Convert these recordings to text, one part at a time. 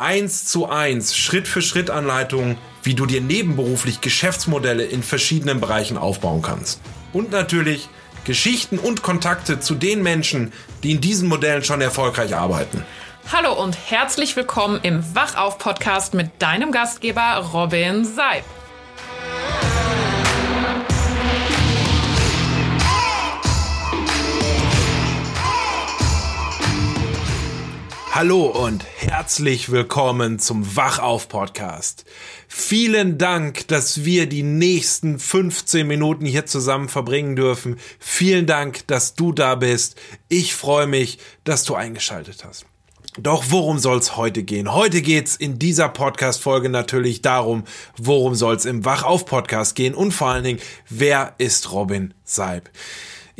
Eins zu eins, Schritt für Schritt Anleitungen, wie du dir nebenberuflich Geschäftsmodelle in verschiedenen Bereichen aufbauen kannst. Und natürlich Geschichten und Kontakte zu den Menschen, die in diesen Modellen schon erfolgreich arbeiten. Hallo und herzlich willkommen im Wachauf-Podcast mit deinem Gastgeber Robin Seib. Hallo und herzlich willkommen zum Wachauf Podcast. Vielen Dank, dass wir die nächsten 15 Minuten hier zusammen verbringen dürfen. Vielen Dank, dass du da bist. Ich freue mich, dass du eingeschaltet hast. Doch worum soll's heute gehen? Heute geht's in dieser Podcast-Folge natürlich darum, worum soll's im Wachauf-Podcast gehen und vor allen Dingen, wer ist Robin Seib?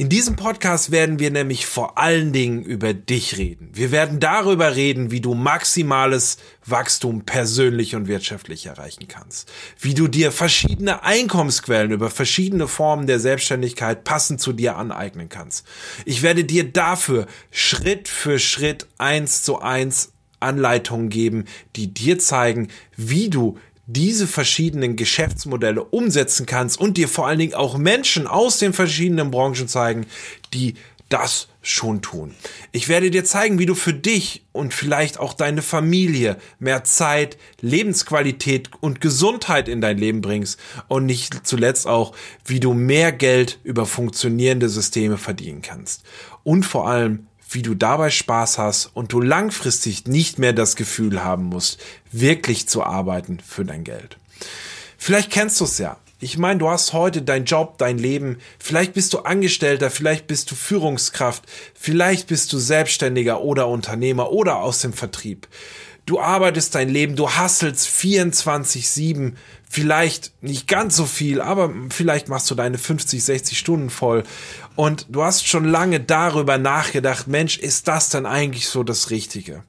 In diesem Podcast werden wir nämlich vor allen Dingen über dich reden. Wir werden darüber reden, wie du maximales Wachstum persönlich und wirtschaftlich erreichen kannst. Wie du dir verschiedene Einkommensquellen über verschiedene Formen der Selbstständigkeit passend zu dir aneignen kannst. Ich werde dir dafür Schritt für Schritt eins zu eins Anleitungen geben, die dir zeigen, wie du diese verschiedenen Geschäftsmodelle umsetzen kannst und dir vor allen Dingen auch Menschen aus den verschiedenen Branchen zeigen, die das schon tun. Ich werde dir zeigen, wie du für dich und vielleicht auch deine Familie mehr Zeit, Lebensqualität und Gesundheit in dein Leben bringst und nicht zuletzt auch, wie du mehr Geld über funktionierende Systeme verdienen kannst. Und vor allem, wie du dabei Spaß hast und du langfristig nicht mehr das Gefühl haben musst, wirklich zu arbeiten für dein Geld. Vielleicht kennst du es ja. Ich meine, du hast heute dein Job, dein Leben, vielleicht bist du Angestellter, vielleicht bist du Führungskraft, vielleicht bist du Selbstständiger oder Unternehmer oder aus dem Vertrieb. Du arbeitest dein Leben, du hasselst 24-7, vielleicht nicht ganz so viel, aber vielleicht machst du deine 50, 60 Stunden voll und du hast schon lange darüber nachgedacht, Mensch, ist das denn eigentlich so das Richtige?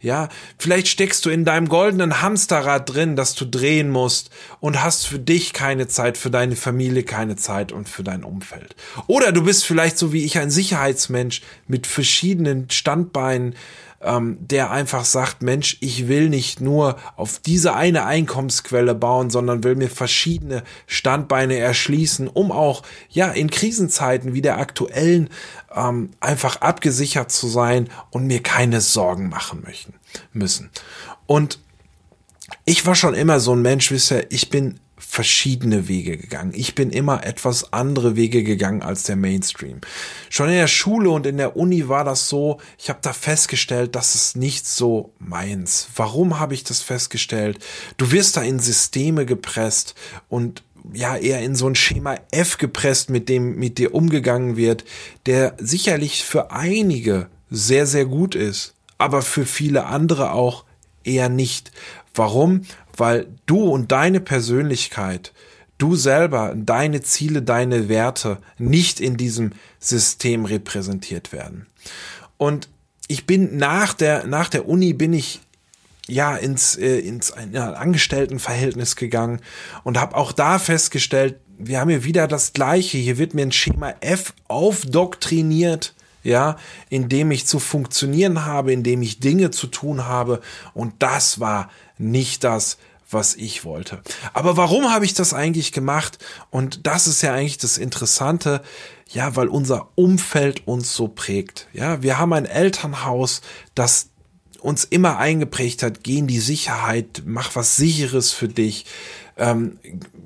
Ja, vielleicht steckst du in deinem goldenen Hamsterrad drin, das du drehen musst und hast für dich keine Zeit, für deine Familie keine Zeit und für dein Umfeld. Oder du bist vielleicht so wie ich ein Sicherheitsmensch mit verschiedenen Standbeinen, ähm, der einfach sagt, Mensch, ich will nicht nur auf diese eine Einkommensquelle bauen, sondern will mir verschiedene Standbeine erschließen, um auch ja in Krisenzeiten wie der aktuellen ähm, einfach abgesichert zu sein und mir keine Sorgen machen möchten müssen. Und ich war schon immer so ein Mensch, wisst ihr, ich bin verschiedene Wege gegangen. Ich bin immer etwas andere Wege gegangen als der Mainstream. Schon in der Schule und in der Uni war das so, ich habe da festgestellt, das ist nicht so meins. Warum habe ich das festgestellt? Du wirst da in Systeme gepresst und ja eher in so ein Schema F gepresst, mit dem mit dir umgegangen wird, der sicherlich für einige sehr sehr gut ist, aber für viele andere auch eher nicht. Warum? weil du und deine Persönlichkeit, du selber, deine Ziele, deine Werte nicht in diesem System repräsentiert werden. Und ich bin nach der, nach der Uni bin ich ja ins, äh, ins ja, Angestelltenverhältnis gegangen und habe auch da festgestellt, wir haben hier wieder das Gleiche. Hier wird mir ein Schema F aufdoktriniert, ja, in dem ich zu funktionieren habe, in dem ich Dinge zu tun habe. Und das war nicht das, was ich wollte. Aber warum habe ich das eigentlich gemacht? Und das ist ja eigentlich das Interessante, ja, weil unser Umfeld uns so prägt. Ja, wir haben ein Elternhaus, das uns immer eingeprägt hat, geh in die Sicherheit, mach was sicheres für dich, ähm,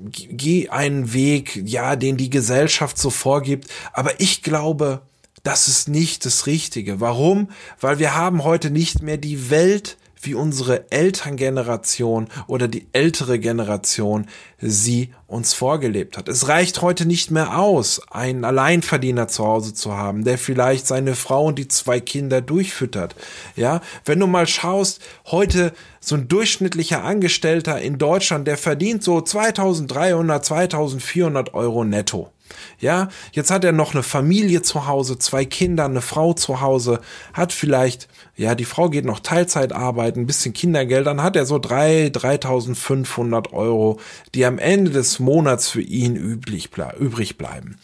geh einen Weg, ja, den die Gesellschaft so vorgibt. Aber ich glaube, das ist nicht das Richtige. Warum? Weil wir haben heute nicht mehr die Welt, wie unsere Elterngeneration oder die ältere Generation sie uns vorgelebt hat. Es reicht heute nicht mehr aus, einen Alleinverdiener zu Hause zu haben, der vielleicht seine Frau und die zwei Kinder durchfüttert. Ja, wenn du mal schaust, heute so ein durchschnittlicher Angestellter in Deutschland, der verdient so 2300, 2400 Euro netto. Ja, jetzt hat er noch eine Familie zu Hause, zwei Kinder, eine Frau zu Hause, hat vielleicht, ja, die Frau geht noch Teilzeit arbeiten, ein bisschen Kindergeld, dann hat er so drei, 3.500 Euro, die am Ende des Monats für ihn üblich, übrig bleiben.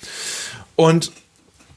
Und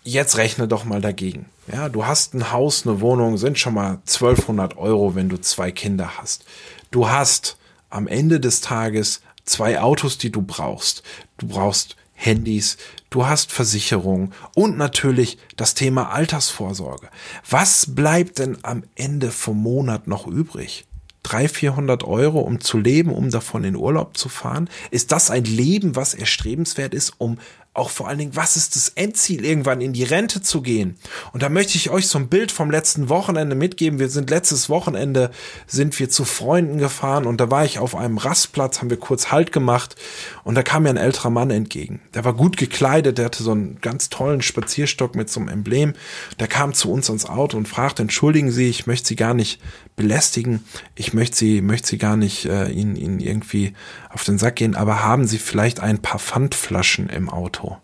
jetzt rechne doch mal dagegen. Ja, du hast ein Haus, eine Wohnung, sind schon mal 1200 Euro, wenn du zwei Kinder hast. Du hast am Ende des Tages zwei Autos, die du brauchst. Du brauchst Handys, du hast Versicherung und natürlich das Thema Altersvorsorge. Was bleibt denn am Ende vom Monat noch übrig? 300, 400 Euro, um zu leben, um davon in Urlaub zu fahren? Ist das ein Leben, was erstrebenswert ist, um auch vor allen Dingen, was ist das Endziel, irgendwann in die Rente zu gehen? Und da möchte ich euch so ein Bild vom letzten Wochenende mitgeben. Wir sind letztes Wochenende, sind wir zu Freunden gefahren und da war ich auf einem Rastplatz, haben wir kurz Halt gemacht und da kam mir ein älterer Mann entgegen. Der war gut gekleidet, der hatte so einen ganz tollen Spazierstock mit so einem Emblem. Der kam zu uns ins Auto und fragte, entschuldigen Sie, ich möchte Sie gar nicht belästigen, ich möchte Sie, möchte Sie gar nicht äh, Ihnen, Ihnen irgendwie auf den Sack gehen, aber haben Sie vielleicht ein paar Pfandflaschen im Auto?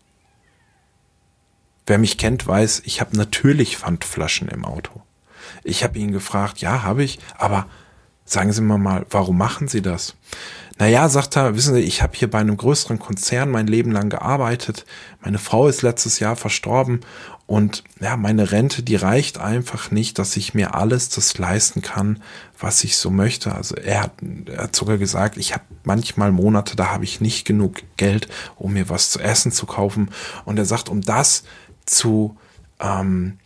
Wer mich kennt, weiß, ich habe natürlich Pfandflaschen im Auto. Ich habe ihn gefragt, ja, habe ich, aber sagen Sie mir mal, warum machen Sie das? Naja, sagt er, wissen Sie, ich habe hier bei einem größeren Konzern mein Leben lang gearbeitet. Meine Frau ist letztes Jahr verstorben und ja, meine Rente, die reicht einfach nicht, dass ich mir alles das leisten kann, was ich so möchte. Also er hat, er hat sogar gesagt, ich habe manchmal Monate, da habe ich nicht genug Geld, um mir was zu essen zu kaufen. Und er sagt, um das zu ähm,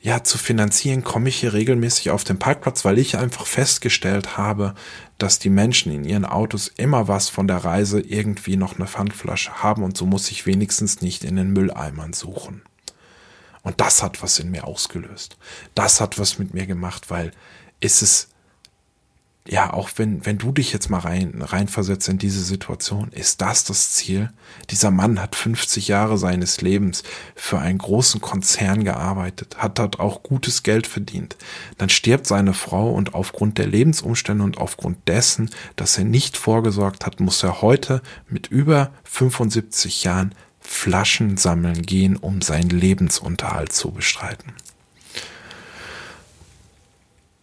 ja, zu finanzieren, komme ich hier regelmäßig auf den Parkplatz, weil ich einfach festgestellt habe, dass die Menschen in ihren Autos immer was von der Reise irgendwie noch eine Pfandflasche haben und so muss ich wenigstens nicht in den Mülleimern suchen. Und das hat was in mir ausgelöst. Das hat was mit mir gemacht, weil ist es ja, auch wenn, wenn du dich jetzt mal rein, reinversetzt in diese Situation, ist das das Ziel? Dieser Mann hat 50 Jahre seines Lebens für einen großen Konzern gearbeitet, hat dort auch gutes Geld verdient. Dann stirbt seine Frau und aufgrund der Lebensumstände und aufgrund dessen, dass er nicht vorgesorgt hat, muss er heute mit über 75 Jahren Flaschen sammeln gehen, um seinen Lebensunterhalt zu bestreiten.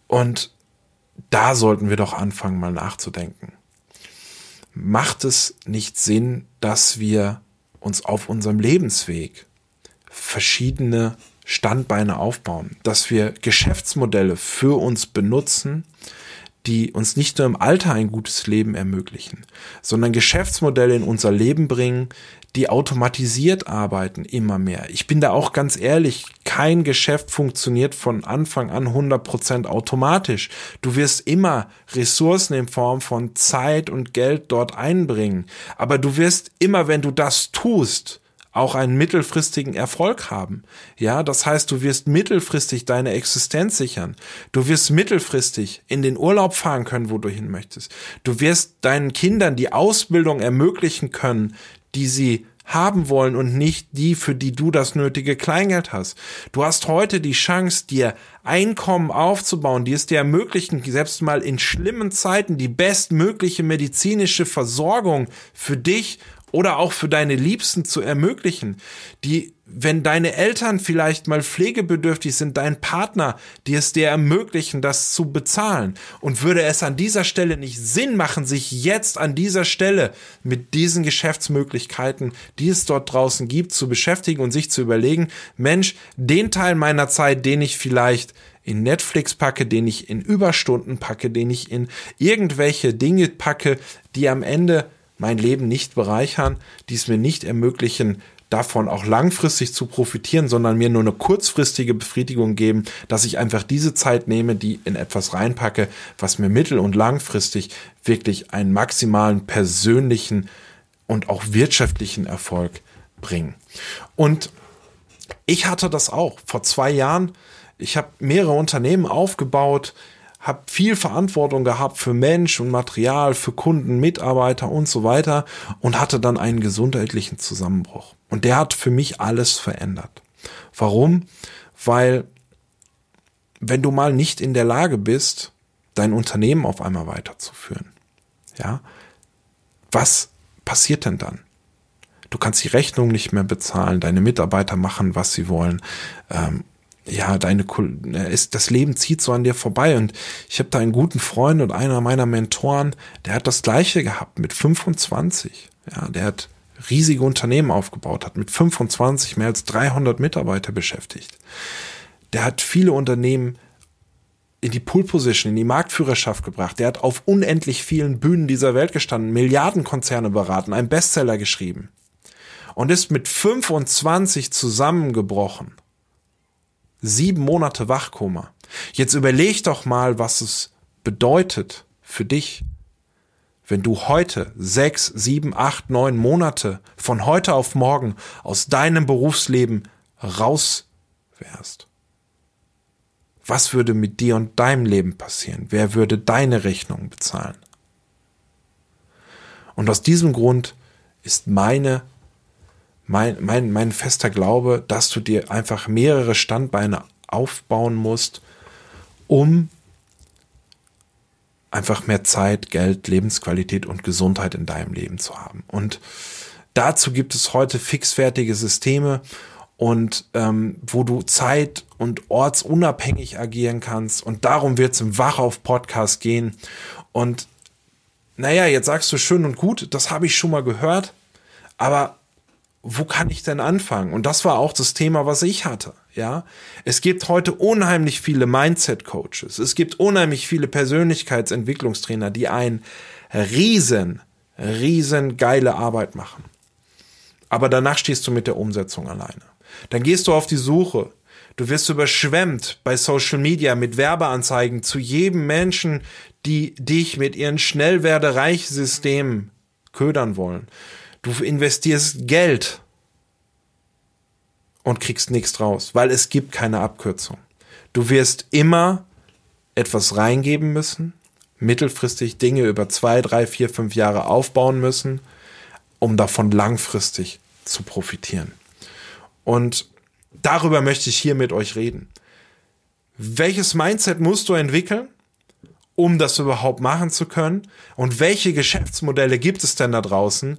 Und da sollten wir doch anfangen, mal nachzudenken. Macht es nicht Sinn, dass wir uns auf unserem Lebensweg verschiedene Standbeine aufbauen, dass wir Geschäftsmodelle für uns benutzen, die uns nicht nur im Alter ein gutes Leben ermöglichen, sondern Geschäftsmodelle in unser Leben bringen, die automatisiert arbeiten immer mehr. Ich bin da auch ganz ehrlich, kein Geschäft funktioniert von Anfang an 100% automatisch. Du wirst immer Ressourcen in Form von Zeit und Geld dort einbringen. Aber du wirst immer, wenn du das tust, auch einen mittelfristigen Erfolg haben. Ja, das heißt, du wirst mittelfristig deine Existenz sichern. Du wirst mittelfristig in den Urlaub fahren können, wo du hin möchtest. Du wirst deinen Kindern die Ausbildung ermöglichen können, die sie haben wollen und nicht die, für die du das nötige Kleingeld hast. Du hast heute die Chance, dir Einkommen aufzubauen, die es dir ermöglichen, selbst mal in schlimmen Zeiten die bestmögliche medizinische Versorgung für dich oder auch für deine Liebsten zu ermöglichen, die, wenn deine Eltern vielleicht mal pflegebedürftig sind, dein Partner, die es dir ermöglichen, das zu bezahlen. Und würde es an dieser Stelle nicht Sinn machen, sich jetzt an dieser Stelle mit diesen Geschäftsmöglichkeiten, die es dort draußen gibt, zu beschäftigen und sich zu überlegen, Mensch, den Teil meiner Zeit, den ich vielleicht in Netflix packe, den ich in Überstunden packe, den ich in irgendwelche Dinge packe, die am Ende mein Leben nicht bereichern, die es mir nicht ermöglichen, davon auch langfristig zu profitieren, sondern mir nur eine kurzfristige Befriedigung geben, dass ich einfach diese Zeit nehme, die in etwas reinpacke, was mir mittel- und langfristig wirklich einen maximalen persönlichen und auch wirtschaftlichen Erfolg bringen. Und ich hatte das auch vor zwei Jahren. Ich habe mehrere Unternehmen aufgebaut habe viel Verantwortung gehabt für Mensch und Material, für Kunden, Mitarbeiter und so weiter und hatte dann einen gesundheitlichen Zusammenbruch. Und der hat für mich alles verändert. Warum? Weil wenn du mal nicht in der Lage bist, dein Unternehmen auf einmal weiterzuführen, ja, was passiert denn dann? Du kannst die Rechnung nicht mehr bezahlen, deine Mitarbeiter machen, was sie wollen. Ähm, ja, deine ist das Leben zieht so an dir vorbei und ich habe da einen guten Freund und einer meiner Mentoren, der hat das gleiche gehabt mit 25. Ja, der hat riesige Unternehmen aufgebaut, hat mit 25 mehr als 300 Mitarbeiter beschäftigt. Der hat viele Unternehmen in die Pool Position, in die Marktführerschaft gebracht. Der hat auf unendlich vielen Bühnen dieser Welt gestanden, Milliardenkonzerne beraten, einen Bestseller geschrieben und ist mit 25 zusammengebrochen. Sieben Monate Wachkoma. Jetzt überleg doch mal, was es bedeutet für dich, wenn du heute sechs, sieben, acht, neun Monate von heute auf morgen aus deinem Berufsleben raus wärst? Was würde mit dir und deinem Leben passieren? Wer würde deine Rechnung bezahlen? Und aus diesem Grund ist meine, mein, mein, mein fester Glaube, dass du dir einfach mehrere Standbeine aufbauen musst, um einfach mehr Zeit, Geld, Lebensqualität und Gesundheit in deinem Leben zu haben. Und dazu gibt es heute fixfertige Systeme und ähm, wo du zeit- und ortsunabhängig agieren kannst. Und darum wird es im Wachauf-Podcast gehen. Und naja, jetzt sagst du schön und gut, das habe ich schon mal gehört, aber wo kann ich denn anfangen? Und das war auch das Thema, was ich hatte. Ja, es gibt heute unheimlich viele Mindset-Coaches. Es gibt unheimlich viele Persönlichkeitsentwicklungstrainer, die ein riesen, riesen geile Arbeit machen. Aber danach stehst du mit der Umsetzung alleine. Dann gehst du auf die Suche. Du wirst überschwemmt bei Social Media mit Werbeanzeigen zu jedem Menschen, die dich mit ihren Schnellwerde-Reich-Systemen ködern wollen. Du investierst Geld und kriegst nichts raus, weil es gibt keine Abkürzung. Du wirst immer etwas reingeben müssen, mittelfristig Dinge über zwei, drei, vier, fünf Jahre aufbauen müssen, um davon langfristig zu profitieren. Und darüber möchte ich hier mit euch reden. Welches Mindset musst du entwickeln, um das überhaupt machen zu können? Und welche Geschäftsmodelle gibt es denn da draußen,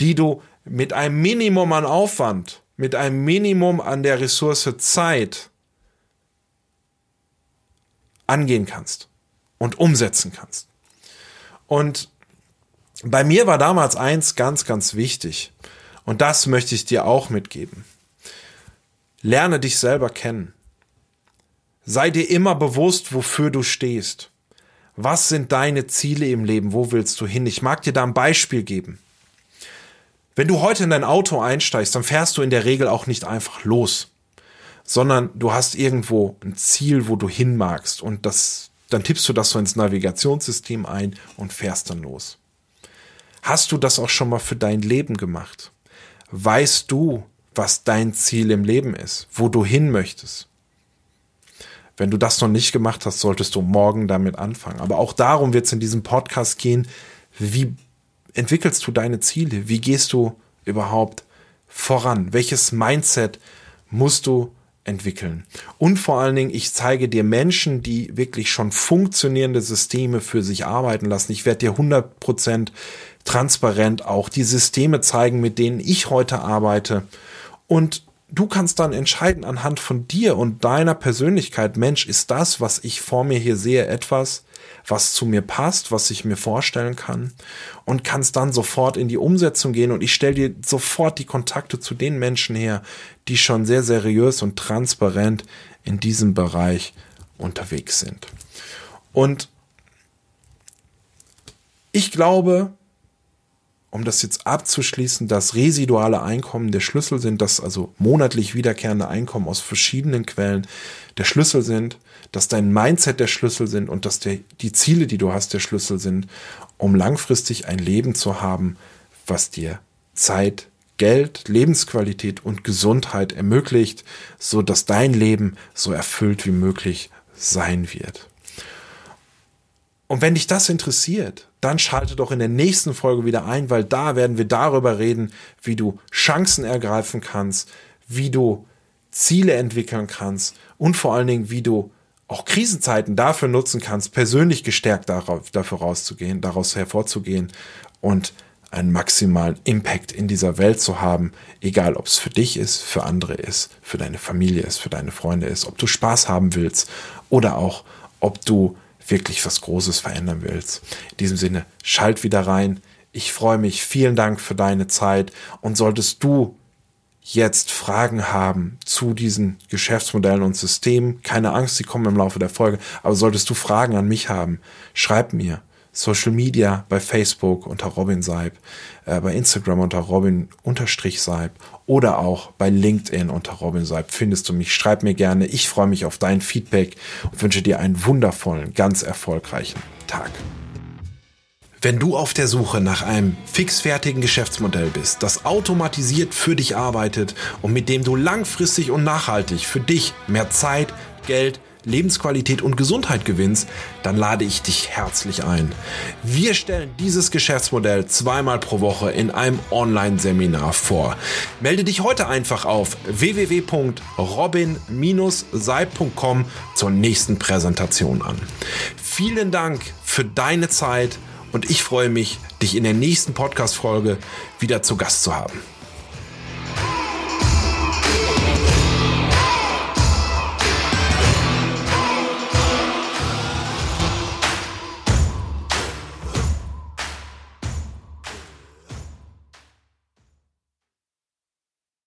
die du mit einem Minimum an Aufwand mit einem Minimum an der Ressource Zeit angehen kannst und umsetzen kannst. Und bei mir war damals eins ganz, ganz wichtig. Und das möchte ich dir auch mitgeben. Lerne dich selber kennen. Sei dir immer bewusst, wofür du stehst. Was sind deine Ziele im Leben? Wo willst du hin? Ich mag dir da ein Beispiel geben. Wenn du heute in dein Auto einsteigst, dann fährst du in der Regel auch nicht einfach los, sondern du hast irgendwo ein Ziel, wo du hin magst und das, dann tippst du das so ins Navigationssystem ein und fährst dann los. Hast du das auch schon mal für dein Leben gemacht? Weißt du, was dein Ziel im Leben ist, wo du hin möchtest? Wenn du das noch nicht gemacht hast, solltest du morgen damit anfangen. Aber auch darum wird es in diesem Podcast gehen, wie entwickelst du deine Ziele? Wie gehst du überhaupt voran? Welches Mindset musst du entwickeln? Und vor allen Dingen, ich zeige dir Menschen, die wirklich schon funktionierende Systeme für sich arbeiten lassen. Ich werde dir 100% transparent auch die Systeme zeigen, mit denen ich heute arbeite. Und du kannst dann entscheiden anhand von dir und deiner Persönlichkeit, Mensch, ist das, was ich vor mir hier sehe, etwas, was zu mir passt, was ich mir vorstellen kann und kannst dann sofort in die Umsetzung gehen und ich stelle dir sofort die Kontakte zu den Menschen her, die schon sehr seriös und transparent in diesem Bereich unterwegs sind. Und ich glaube, um das jetzt abzuschließen, dass residuale Einkommen der Schlüssel sind, dass also monatlich wiederkehrende Einkommen aus verschiedenen Quellen der Schlüssel sind, dass dein Mindset der Schlüssel sind und dass der, die Ziele, die du hast, der Schlüssel sind, um langfristig ein Leben zu haben, was dir Zeit, Geld, Lebensqualität und Gesundheit ermöglicht, so dass dein Leben so erfüllt wie möglich sein wird. Und wenn dich das interessiert, dann schalte doch in der nächsten Folge wieder ein, weil da werden wir darüber reden, wie du Chancen ergreifen kannst, wie du Ziele entwickeln kannst und vor allen Dingen, wie du auch Krisenzeiten dafür nutzen kannst, persönlich gestärkt darauf, dafür rauszugehen, daraus hervorzugehen und einen maximalen Impact in dieser Welt zu haben, egal ob es für dich ist, für andere ist, für deine Familie ist, für deine Freunde ist, ob du Spaß haben willst oder auch, ob du wirklich was Großes verändern willst. In diesem Sinne, schalt wieder rein. Ich freue mich. Vielen Dank für deine Zeit. Und solltest du jetzt Fragen haben zu diesen Geschäftsmodellen und Systemen, keine Angst, sie kommen im Laufe der Folge, aber solltest du Fragen an mich haben, schreib mir. Social Media bei Facebook unter Robin Seib, äh, bei Instagram unter Robin unterstrich Seib oder auch bei LinkedIn unter Robin Seib findest du mich. Schreib mir gerne. Ich freue mich auf dein Feedback und wünsche dir einen wundervollen, ganz erfolgreichen Tag. Wenn du auf der Suche nach einem fixfertigen Geschäftsmodell bist, das automatisiert für dich arbeitet und mit dem du langfristig und nachhaltig für dich mehr Zeit, Geld, Lebensqualität und Gesundheit gewinnst, dann lade ich dich herzlich ein. Wir stellen dieses Geschäftsmodell zweimal pro Woche in einem Online-Seminar vor. Melde dich heute einfach auf www.robin-sei.com zur nächsten Präsentation an. Vielen Dank für deine Zeit und ich freue mich, dich in der nächsten Podcast-Folge wieder zu Gast zu haben.